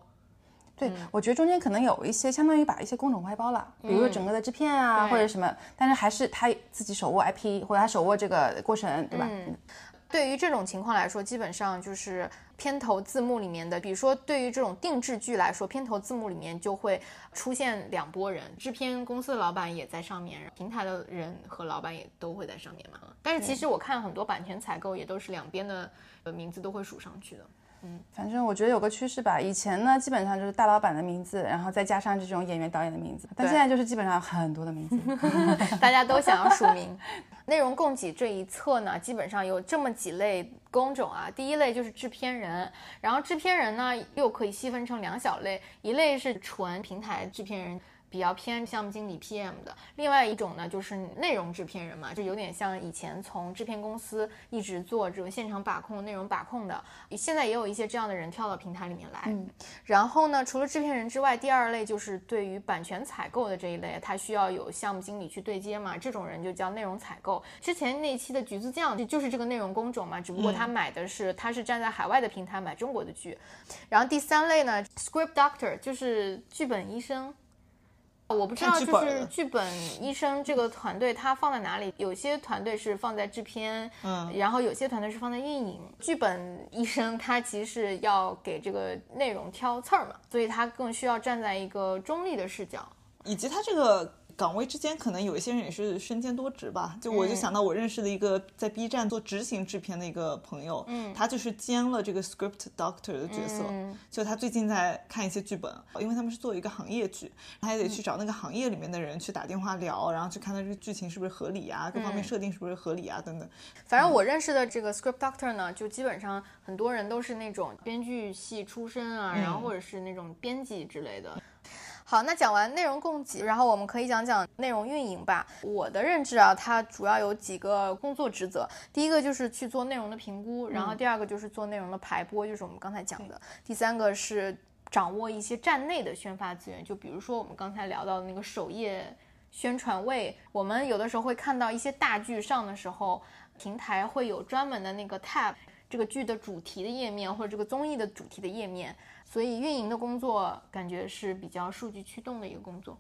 Speaker 3: 对，我觉得中间可能有一些相当于把一些工种外包了，比如说整个的制片啊、
Speaker 1: 对
Speaker 3: 或者什么，但是还是他自己手握 IP 或者他手握这个过程，对吧？
Speaker 1: 对于这种情况来说，基本上就是片头字幕里面的，比如说对于这种定制剧来说，片头字幕里面就会出现两拨人，制片公司的老板也在上面，平台的人和老板也都会在上面嘛。但是其实我看很多版权采购也都是两边的呃名字都会数上去的。
Speaker 3: 反正我觉得有个趋势吧，以前呢基本上就是大老板的名字，然后再加上这种演员导演的名字，但现在就是基本上很多的名字。
Speaker 1: 大家都想要署名。内容供给这一侧呢，基本上有这么几类工种啊。第一类就是制片人，然后制片人呢又可以细分成两小类，一类是纯平台制片人。比较偏项目经理 PM 的，另外一种呢就是内容制片人嘛，就有点像以前从制片公司一直做这种现场把控、内容把控的，现在也有一些这样的人跳到平台里面来。嗯然后呢，除了制片人之外，第二类就是对于版权采购的这一类，他需要有项目经理去对接嘛，这种人就叫内容采购。之前那一期的橘子酱就就是这个内容工种嘛，只不过他买的是、他是站在海外的平台买中国的剧。然后第三类呢，script doctor 就是剧本医生。我不知道，就是剧本 医生这个团队他放在哪里？有些团队是放在制片，
Speaker 2: 嗯，
Speaker 1: 然后有些团队是放在运营。剧本医生他其实是要给这个内容挑刺儿嘛，所以他更需要站在一个中立的视角。
Speaker 2: 以及他这个岗位之间，可能有一些人也是身兼多职吧。就我就想到我认识的一个在 B 站做执行制片的一个朋友，嗯，他就是兼了这个 script doctor 的角色。
Speaker 1: 嗯
Speaker 2: 就他最近在看一些剧本，因为他们是做一个行业剧，他也得去找那个行业里面的人去打电话聊，然后去看他这个剧情是不是合理啊，各方面设定是不是合理啊，等等。
Speaker 1: 反正我认识的这个 script doctor 呢，就基本上很多人都是那种编剧系出身啊，然后或者是那种编辑之类的。好，那讲完内容供给，然后我们可以讲讲内容运营吧。我的认知啊，它主要有几个工作职责。第一个就是去做内容的评估，然后第二个就是做内容的排播，就是我们刚才讲的。第三个是掌握一些站内的宣发资源，就比如说我们刚才聊到的那个首页宣传位，我们有的时候会看到一些大剧上的时候，平台会有专门的那个 tab，这个剧的主题的页面或者这个综艺的主题的页面，所以运营的工作感觉是比较数据驱动的一个工作。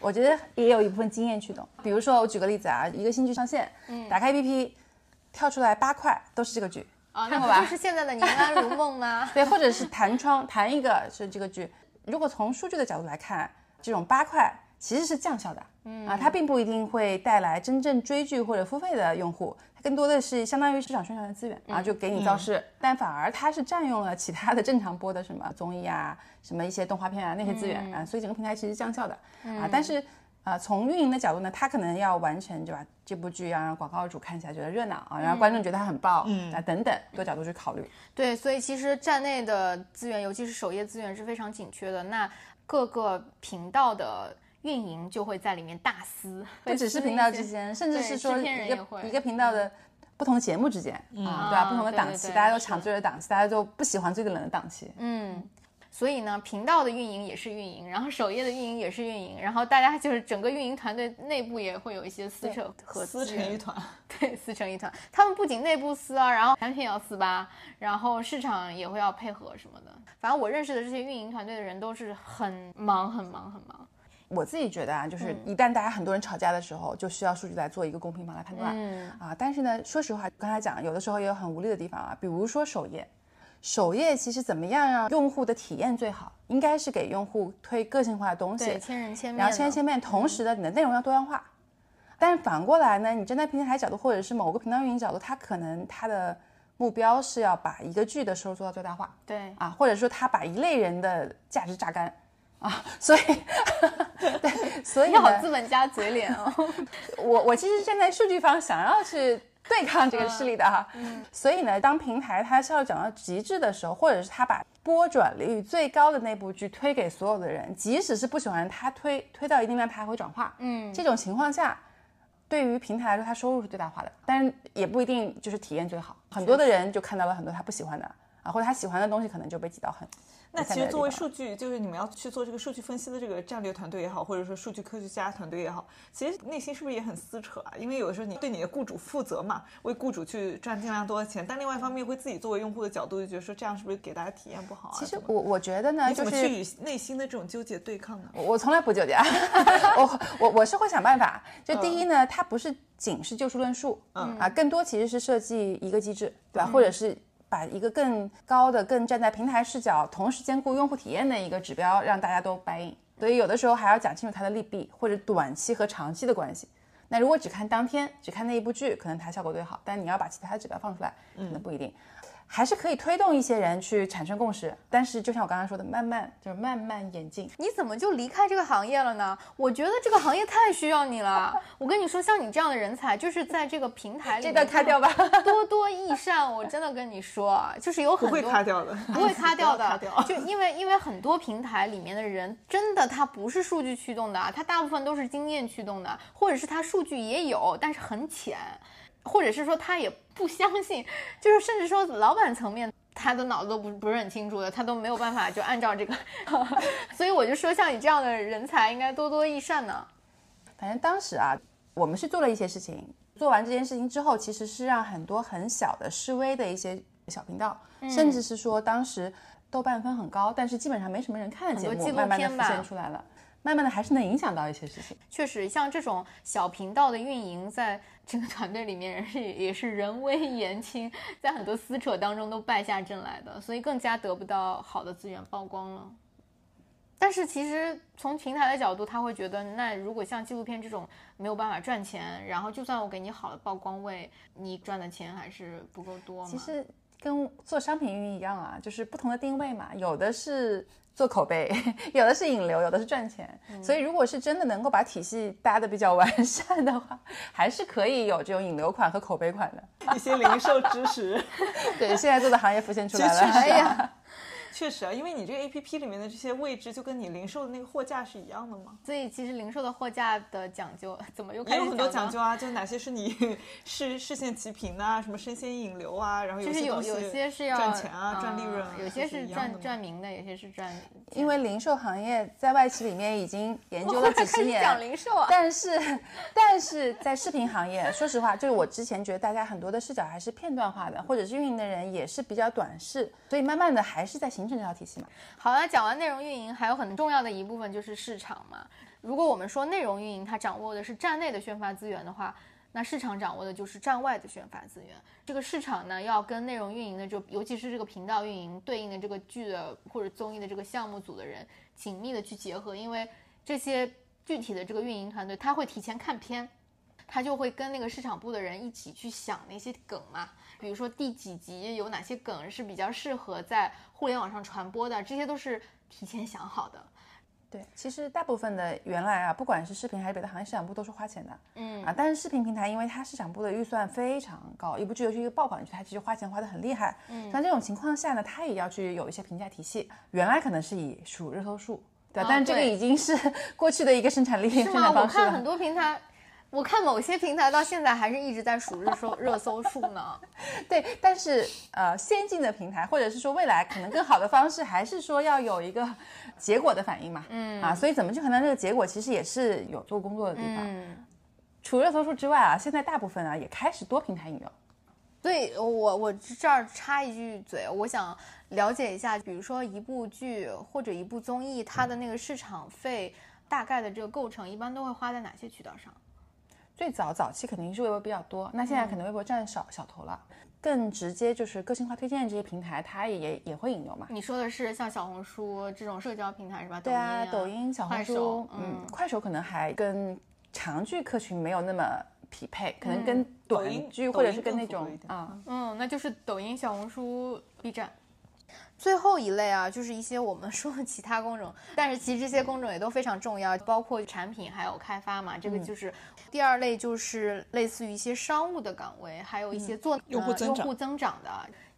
Speaker 3: 我觉得也有一部分经验驱动。比如说，我举个例子啊，一个新剧上线，打开 APP，跳出来八块都是这个剧，
Speaker 1: 啊，
Speaker 3: 看过吧
Speaker 1: 就是现在的宁安如梦吗？
Speaker 3: 对，或者是弹窗弹一个是这个剧。如果从数据的角度来看，这种八块其实是降效的，嗯啊，它并不一定会带来真正追剧或者付费的用户，它更多的是相当于市场宣传的资源啊，就给你造势，但反而它是占用了其他的正常播的什么综艺啊、什么一些动画片啊那些资源啊，所以整个平台其实降效的啊，但是。啊，从运营的角度呢，他可能要完成，对吧？这部剧要让广告主看起来觉得热闹啊，然后观众觉得它很爆，嗯啊等等多角度去考虑。
Speaker 1: 对，所以其实站内的资源，尤其是首页资源是非常紧缺的。那各个频道的运营就会在里面大撕，
Speaker 3: 不只是频道之间，甚至是说一个一个频道的不同节目之间，啊，对吧？不同的档期，大家都
Speaker 1: 是
Speaker 3: 抢最热档期，大家都不喜欢最冷的档期。
Speaker 1: 嗯，所以呢，频道的运营也是运营，然后首页的运营也是运营，然后大家就是整个运营团队内部也会有一些撕扯和
Speaker 2: 撕成一团，
Speaker 1: 对，撕成一团。他们不仅内部撕啊，然后产品要撕吧，然后市场也会要配合什么的。反正我认识的这些运营团队的人都是很忙、很忙、很忙。
Speaker 3: 我自己觉得啊，
Speaker 1: 嗯
Speaker 3: 就是一旦大家很多人吵架的时候，就需要数据来做一个公平方来判断、
Speaker 1: 嗯
Speaker 3: 啊。但是呢，说实话，刚才讲有的时候也有很无力的地方啊，比如说首页。首页其实怎么样让用户的体验最好？应该是给用户推个性化的东西，
Speaker 1: 对，千人千面，
Speaker 3: 然后千人千面，同时呢，你的内容要多样化。但是反过来呢，你站在平台角度，或者是某个频道运营角度，它可能它的目标是要把一个剧的收入做到最大化
Speaker 1: 对，
Speaker 3: 啊，或者说他把一类人的价值榨干啊，所以对，所以
Speaker 1: 你好，资本家嘴脸哦。
Speaker 3: 我我其实站在数据方想要去对抗这个势力的哈，嗯所以呢，当平台它效率讲到极致的时候，或者是它把播转率最高的那部剧推给所有的人，即使是不喜欢它推推到一定量，它还会转化。嗯，这种情况下，对于平台来说，它收入是最大化的，但是也不一定就是体验最好。很多的人就看到了很多他不喜欢的啊，或者他喜欢的东西可能就被挤到很。
Speaker 2: 那其实作为数据，就是你们要去做这个数据分析的这个战略团队也好，或者说数据科学家团队也好，其实内心是不是也很撕扯啊？因为有的时候你对你的雇主负责嘛，为雇主去赚尽量多的钱，但另外一方面会自己作为用户的角度就觉得说这样是不是给大家体验不好啊？
Speaker 3: 其实我我觉得呢，
Speaker 2: 你
Speaker 3: 就是
Speaker 2: 怎么去与内心的这种纠结对抗呢？
Speaker 3: 我我从来不纠结，我我我是会想办法。就第一呢，它不是仅是就事论述，嗯啊，更多其实是设计一个机制，对吧？或者是把一个更高的、更站在平台视角，同时兼顾用户体验的一个指标，让大家都 buy in。所以有的时候还要讲清楚它的利弊，或者短期和长期的关系。那如果只看当天，只看那一部剧，可能它效果最好，但你要把其他的指标放出来，可能不一定。还是可以推动一些人去产生共识，但是就像我刚刚说的，慢慢就是慢慢演进。
Speaker 1: 你怎么就离开这个行业了呢？我觉得这个行业太需要你了。我跟你说，像你这样的人才，就是在这个平台里
Speaker 3: 这
Speaker 1: 面
Speaker 3: 段卡掉吧。
Speaker 1: 多多益善。我真的跟你说，就是有很
Speaker 2: 不
Speaker 1: 多
Speaker 2: 会卡掉的，
Speaker 1: 不会卡掉的
Speaker 2: 掉，
Speaker 1: 就因为因为很多平台里面的人，真的他不是数据驱动的，他大部分都是经验驱动的，或者是他数据也有，但是很浅，或者是说他也不相信，就是甚至说老板层面。他的脑子都不不是很清楚的，他都没有办法就按照这个，所以我就说像你这样的人才应该多多益善呢。
Speaker 3: 反正当时啊，我们是做了一些事情。做完这件事情之后，其实是让很多很小的示威的一些小频道，
Speaker 1: 嗯
Speaker 3: 甚至是说当时豆瓣分很高，但是基本上没什么人看的节目，慢慢的浮现出来了。慢慢的还是能影响到一些事情。
Speaker 1: 确实，像这种小频道的运营，在这个团队里面是也是人微言轻，在很多撕扯当中都败下阵来的，所以更加得不到好的资源曝光了。但是其实从平台的角度，他会觉得，那如果像纪录片这种没有办法赚钱，然后就算我给你好的曝光位，你赚的钱还是不够多嘛。
Speaker 3: 其实跟做商品运营一样啊，就是不同的定位嘛，有的是做口碑，有的是引流，有的是赚钱。所以如果是真的能够把体系搭的比较完 善的话，还是可以有这种引流款和口碑款的。
Speaker 2: 一些零售知识，
Speaker 3: 对，现在做的行业浮现出来了。
Speaker 1: 哎呀，
Speaker 2: 确实啊，因为你这个 A P P 里面的这些位置，就跟你零售的那个货架是一样的嘛。
Speaker 1: 所以其实零售的货架的讲究，怎么又开
Speaker 2: 有很多
Speaker 1: 讲
Speaker 2: 究啊，就哪些是你 视视线齐平的啊，什么生鲜引流啊，然后有些
Speaker 1: 有些是要
Speaker 2: 赚钱啊，
Speaker 1: 嗯
Speaker 2: 赚利润啊，
Speaker 1: 有些
Speaker 2: 是
Speaker 1: 是赚赚名的，有些是赚。
Speaker 3: 因为零售行业在外企里面已经研究了几十年，
Speaker 1: 讲零售啊，
Speaker 3: 但是，但是在视频行业，说实话，就是我之前觉得大家很多的视角还是片段化的，或者是运营的人也是比较短视，所以慢慢的还是在形成这套体系嘛。
Speaker 1: 好了，讲完内容运营，还有很重要的一部分就是市场嘛。如果我们说内容运营它掌握的是站内的宣发资源的话，那市场掌握的就是站外的宣发资源。这个市场呢，要跟内容运营的就，尤其是这个频道运营对应的这个剧的或者综艺的这个项目组的人紧密的去结合，因为这些具体的这个运营团队，他会提前看片。他就会跟那个市场部的人一起去想那些梗嘛，比如说第几集有哪些梗是比较适合在互联网上传播的，这些都是提前想好的。
Speaker 3: 对，其实大部分的原来啊，不管是视频还是别的行业，市场部都是花钱的，
Speaker 1: 嗯
Speaker 3: 啊，但是视频平台因为它市场部的预算非常高，一部剧尤其一个爆款剧，它其实花钱花的很厉害。嗯，像这种情况下呢，它也要去有一些评价体系。原来可能是以数热搜数，对，
Speaker 1: 哦
Speaker 3: 但是这个已经是 过去的一个生产力生
Speaker 1: 是吗？我
Speaker 3: 产方式了。
Speaker 1: 看很多平台，我看某些平台到现在还是一直在数热搜热搜数呢。
Speaker 3: 对，但是呃，先进的平台或者是说未来可能更好的方式，还是说要有一个结果的反应嘛。嗯啊，所以怎么去衡量这个结果，其实也是有做工作的地方。
Speaker 1: 嗯，
Speaker 3: 除热搜数之外啊，现在大部分啊也开始多平台应用。
Speaker 1: 对我我这儿插一句嘴，我想了解一下，比如说一部剧或者一部综艺，它的那个市场费大概的这个构成，一般都会花在哪些渠道上？
Speaker 3: 最早早期肯定是微博比较多，那现在可能微博占少小头了。更直接就是个性化推荐这些平台，它也也会引流嘛。
Speaker 1: 你说的是像小红书这种社交平台是吧？
Speaker 3: 对啊，抖音、小红书，
Speaker 1: 嗯
Speaker 3: 嗯，快手可能还跟长剧客群没有那么匹配，可能跟短剧或者是跟那种啊，
Speaker 1: 嗯，那就是抖音、小红书、B 站。最后一类啊，就是一些我们 说的其他工种，但是其实这些工种也都非常重要，包括产品还有开发嘛。这个就是、第二类，就是类似于一些商务的岗位，还有一些做、
Speaker 2: 用户增长
Speaker 1: 呃用户增长的。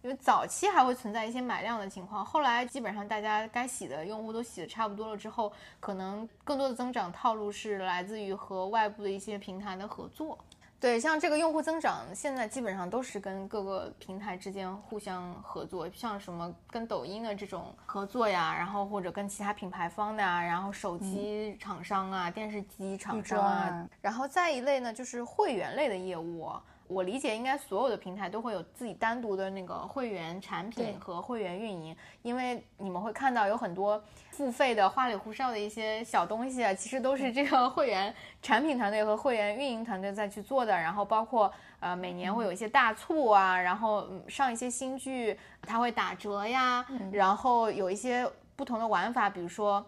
Speaker 1: 因为早期还会存在一些买量的情况，后来基本上大家该洗的用户都洗的差不多了之后，可能更多的增长套路是来自于和外部的一些平台的合作。对，像这个用户增长，现在基本上都是跟各个平台之间互相合作，像什么跟抖音的这种合作呀，然后或者跟其他品牌方的呀，然后手机厂商啊、电视机厂商啊。然后再一类呢就是会员类的业务。我理解应该所有的平台都会有自己单独的那个会员产品和会员运营，因为你们会看到有很多付费的花里胡哨的一些小东西啊，其实都是这个会员产品团队和会员运营团队在去做的。然后包括呃每年会有一些大促啊，然后嗯上一些新剧它会打折呀，然后有一些不同的玩法，比如说。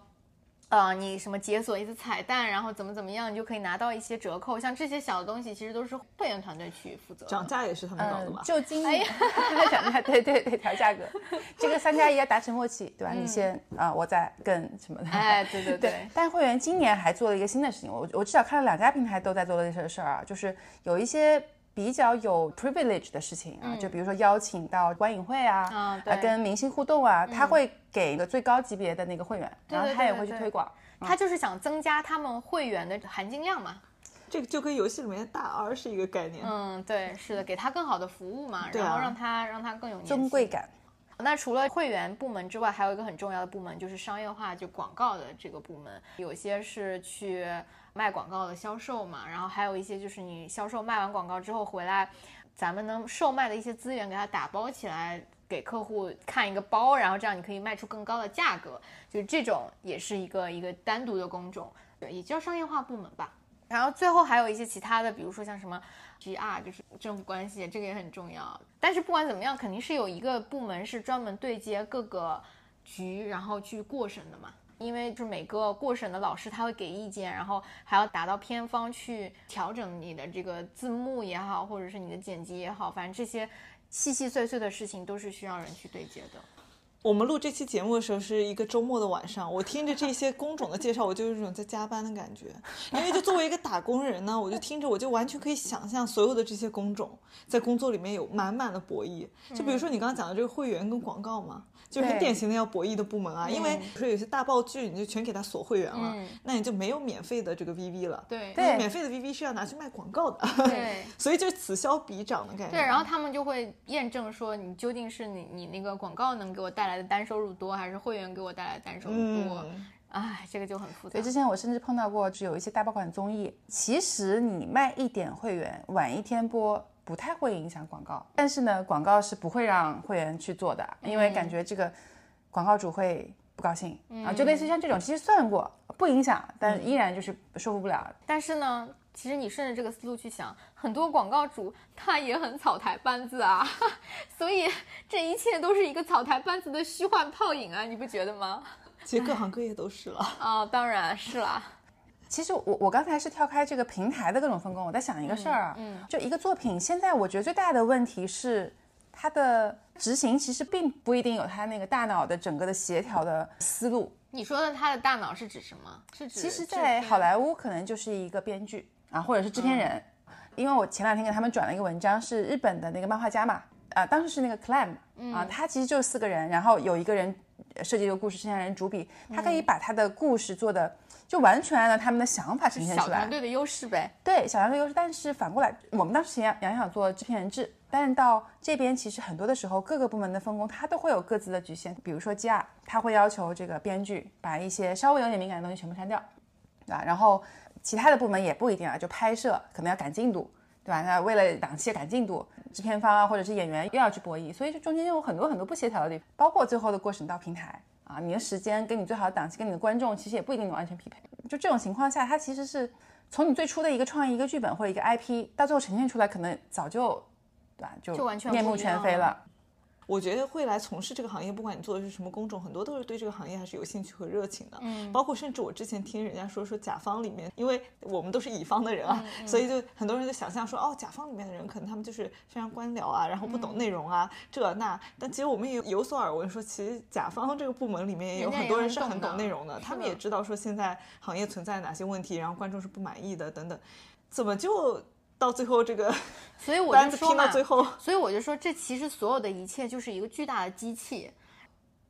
Speaker 1: 呃，你什么解锁一次彩蛋，然后怎么怎么样，你就可以拿到一些折扣。像这些小的东西，其实都是会员团队去负责的。
Speaker 2: 涨价也是他们搞的
Speaker 3: 嗯
Speaker 2: 吧，？
Speaker 3: 就今年 涨价，对对对，调价格，这个三加一要达成默契，对吧？你先啊，我再跟什么的。
Speaker 1: 哎，对对 对，
Speaker 3: 但会员今年还做了一个新的事情，我我至少看了两家平台都在做的这些事儿啊，就是有一些比较有 privilege 的事情啊，就比如说邀请到观影会啊，
Speaker 1: 啊
Speaker 3: 跟明星互动啊，他会给一个最高级别的那个会员，然后他也会去推广。
Speaker 1: 他就是想增加他们会员的含金量嘛。
Speaker 2: 这个就跟游戏里面的大 R 是一个概念。
Speaker 1: 嗯，对，是的，给他更好的服务嘛，
Speaker 2: 啊
Speaker 1: 然后让他让他更有
Speaker 3: 尊贵。感，
Speaker 1: 那除了会员部门之外，还有一个很重要的部门，就是商业化，就广告的这个部门。有些是去卖广告的销售嘛，然后还有一些就是你销售卖完广告之后回来，咱们能售卖的一些资源给它打包起来，给客户看一个包，然后这样你可以卖出更高的价格，就这种也是一个一个单独的工种，对，也叫商业化部门吧。然后最后还有一些其他的，比如说像什么 GR，就是政府关系，这个也很重要。但是不管怎么样，肯定是有一个部门是专门对接各个局，然后去过审的嘛。因为就是每个过审的老师他会给意见，然后还要达到片方去调整你的这个字幕也好，或者是你的剪辑也好，反正这些细细碎碎的事情都是需要人去对接的。
Speaker 2: 我们录这期节目的时候是一个周末的晚上，我听着这些工种的介绍，我就有一种在加班的感觉。因为就作为一个打工人呢，我就听着我就完全可以想象所有的这些工种在工作里面有满满的博弈。就比如说你刚刚讲的这个会员跟广告嘛。就很典型的要博弈的部门啊，因为比如说有些大爆剧你就全给他锁会员了，那你就没有免费的这个 VV 了。
Speaker 1: 对，
Speaker 2: 免费的 VV 是要拿去卖广告的。
Speaker 1: 对，
Speaker 2: 所以就此消彼长的感觉。
Speaker 1: 对，然后他们就会验证说你究竟是你你那个广告能给我带来的单收入多，还是会员给我带来的单收入多？哎，这个就很复杂。
Speaker 3: 所以之前我甚至碰到过，只有一些大爆款综艺，其实你卖一点会员，晚一天播。不太会影响广告，但是呢，广告是不会让会员去做的，因为感觉这个广告主会不高兴啊，就类似像这种，其实算过不影响，但依然就是说服不了。
Speaker 1: 但是呢，其实你顺着这个思路去想，很多广告主他也很草台班子啊，所以这一切都是一个草台班子的虚幻泡影啊，你不觉得吗？
Speaker 2: 其实各行各业都是了
Speaker 1: 啊，当然是啦。
Speaker 3: 其实我我刚才是跳开这个平台的各种分工，我在想一个事儿啊，嗯，就一个作品，现在我觉得最大的问题是它的执行其实并不一定有它那个大脑的整个的协调的思路。
Speaker 1: 你说的他的大脑是指什么？是指
Speaker 3: 其实，在好莱坞可能就是一个编剧啊，或者是制片人，因为我前两天给他们转了一个文章，是日本的那个漫画家嘛，啊，当时是那个 Clam 啊，他其实就四个人，然后有一个人设计这个故事，剩下人主笔，他可以把他的故事做的。就完全按照他们的想法呈现出来，小
Speaker 1: 团队的优势呗。
Speaker 3: 对，小团队优势。但是反过来，我们当时想杨想做制片人制，但是到这边其实很多的时候，各个部门的分工它都会有各自的局限。比如说 GR，他会要求这个编剧把一些稍微有点敏感的东西全部删掉，对吧？然后其他的部门也不一定啊，就拍摄可能要赶进度，对吧？那为了档期赶进度，制片方啊或者是演员又要去博弈，所以这中间有很多很多不协调的地方，包括最后的过程到平台。啊，你的时间跟你最好的档期跟你的观众其实也不一定能完全匹配。就这种情况下，它其实是从你最初的一个创意、一个剧本或者一个 IP，到最后呈现出来，可能早就，对吧？就
Speaker 1: 完全
Speaker 3: 面目全非了。
Speaker 2: 我觉得会来从事这个行业，不管你做的是什么工种，很多都是对这个行业还是有兴趣和热情的。嗯，包括甚至我之前听人家说说甲方里面，因为我们都是乙方的人啊，所以就很多人就想象说，哦，甲方里面的人可能他们就是非常官僚啊，然后不懂内容啊，这那。但其实我们也有所耳闻，说其实甲方这个部门里面也有很多人是很懂内容的，他们也知道说现在行业存在哪些问题，然后观众是不满意的等等，怎么就？到最后这个，
Speaker 1: 所以我就说嘛，所以我就说，这其实所有的一切就是一个巨大的机器，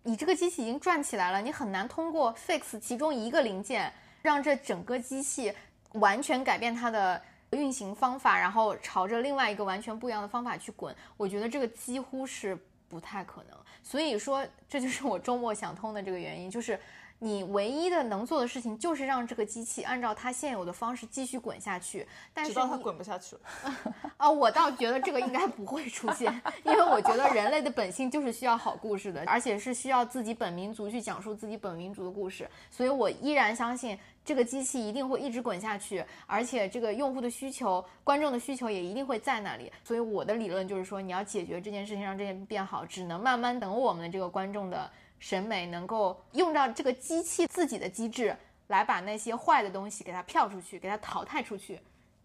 Speaker 1: 你这个机器已经转起来了，你很难通过 fix 其中一个零件，让这整个机器完全改变它的运行方法，然后朝着另外一个完全不一样的方法去滚。我觉得这个几乎是不太可能。所以说，这就是我周末想通的这个原因，就是。你唯一的能做的事情就是让这个机器按照它现有的方式继续滚下去，但是
Speaker 2: 直到它滚不下去了。
Speaker 1: 啊，我倒觉得这个应该不会出现，因为我觉得人类的本性就是需要好故事的，而且是需要自己本民族去讲述自己本民族的故事，所以我依然相信这个机器一定会一直滚下去，而且这个用户的需求、观众的需求也一定会在那里。所以我的理论就是说，你要解决这件事情，让这件变好，只能慢慢等我们的这个观众的。审美能够用到这个机器自己的机制来把那些坏的东西给它票出去，给它淘汰出去，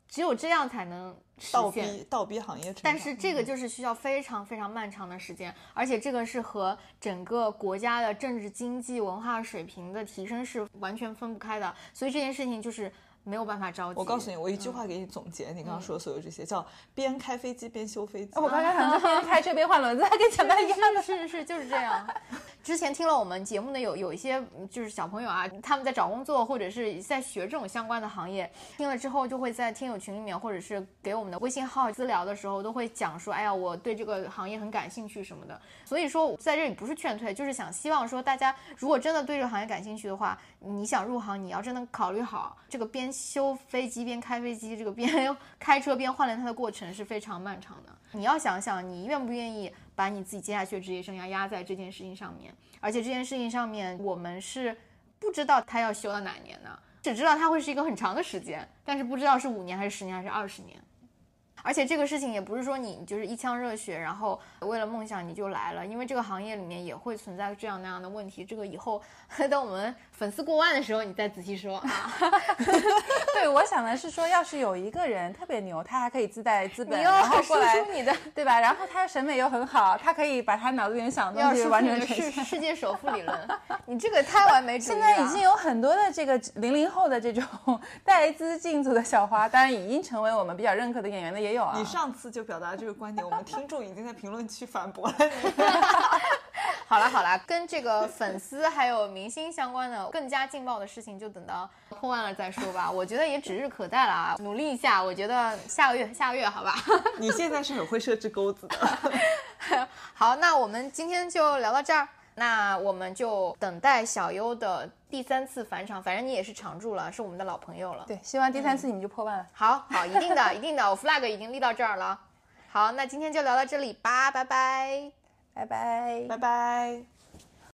Speaker 1: 只有这样才能
Speaker 2: 倒逼倒逼行业。
Speaker 1: 但是这个就是需要非常非常漫长的时间，而且这个是和整个国家的政治、经济、文化水平的提升是完全分不开的。所以这件事情就是。没有办法着急。
Speaker 2: 我告诉你，我一句话给你总结你刚刚说的所有这些，叫边开飞机边修飞机。
Speaker 3: 我刚才想说边开车边换轮子，还跟前面一样
Speaker 1: 的，是是是，就是这样。之前听了我们节目的有有一些就是小朋友啊，他们在找工作或者是在学这种相关的行业，听了之后就会在听友群里面或者是给我们的微信号私聊的时候，都会讲说，哎呀，我对这个行业很感兴趣什么的。所以说在这里不是劝退，就是想希望说大家如果真的对这个行业感兴趣的话，你想入行，你要真的考虑好这个边修飞机边开飞机，这个边 开车边换轮胎的过程是非常漫长的。你要想想，你愿不愿意把你自己接下去的职业生涯压在这件事情上面？而且这件事情上面，我们是不知道它要修到哪年呢，只知道它会是一个很长的时间，但是不知道是五年还是十年还是二十年。而且这个事情也不是说你就是一腔热血，然后为了梦想你就来了，因为这个行业里面也会存在这样那样的问题。这个以后 等我们粉丝过万的时候，你再仔细说啊。
Speaker 3: 对，我想的是说，要是有一个人特别牛，他还可以自带资本，
Speaker 1: 你
Speaker 3: 然后过来
Speaker 1: 你的，
Speaker 3: 对吧？然后他审美又很好，他可以把他脑子里面想的
Speaker 1: 要
Speaker 3: 东西完
Speaker 1: 输出你的
Speaker 3: 全呈现。
Speaker 1: 世世界首富理论，你这个太完美主义了。
Speaker 3: 现在已经有很多的这个零零后的这种带资进组的小花，当然已经成为我们比较认可的演员的也有啊。
Speaker 2: 你上次就表达这个观点，我们听众已经在评论区反驳了 你。
Speaker 1: 好了好了，跟这个粉丝还有明星相关的更加劲爆的事情，就等到破万了再说吧。我觉得也指日可待了啊，努力一下。我觉得下个月下个月好吧。
Speaker 2: 你现在是很会设置钩子的。
Speaker 1: 好，那我们今天就聊到这儿。那我们就等待小优的第三次返场，反正你也是常驻了，是我们的老朋友了。
Speaker 3: 对，希望第三次你们就破万了。
Speaker 1: 好好，一定的，一定的，我 flag 已经立到这儿了。好，那今天就聊到这里吧，拜拜。
Speaker 3: 拜拜。
Speaker 2: 拜拜。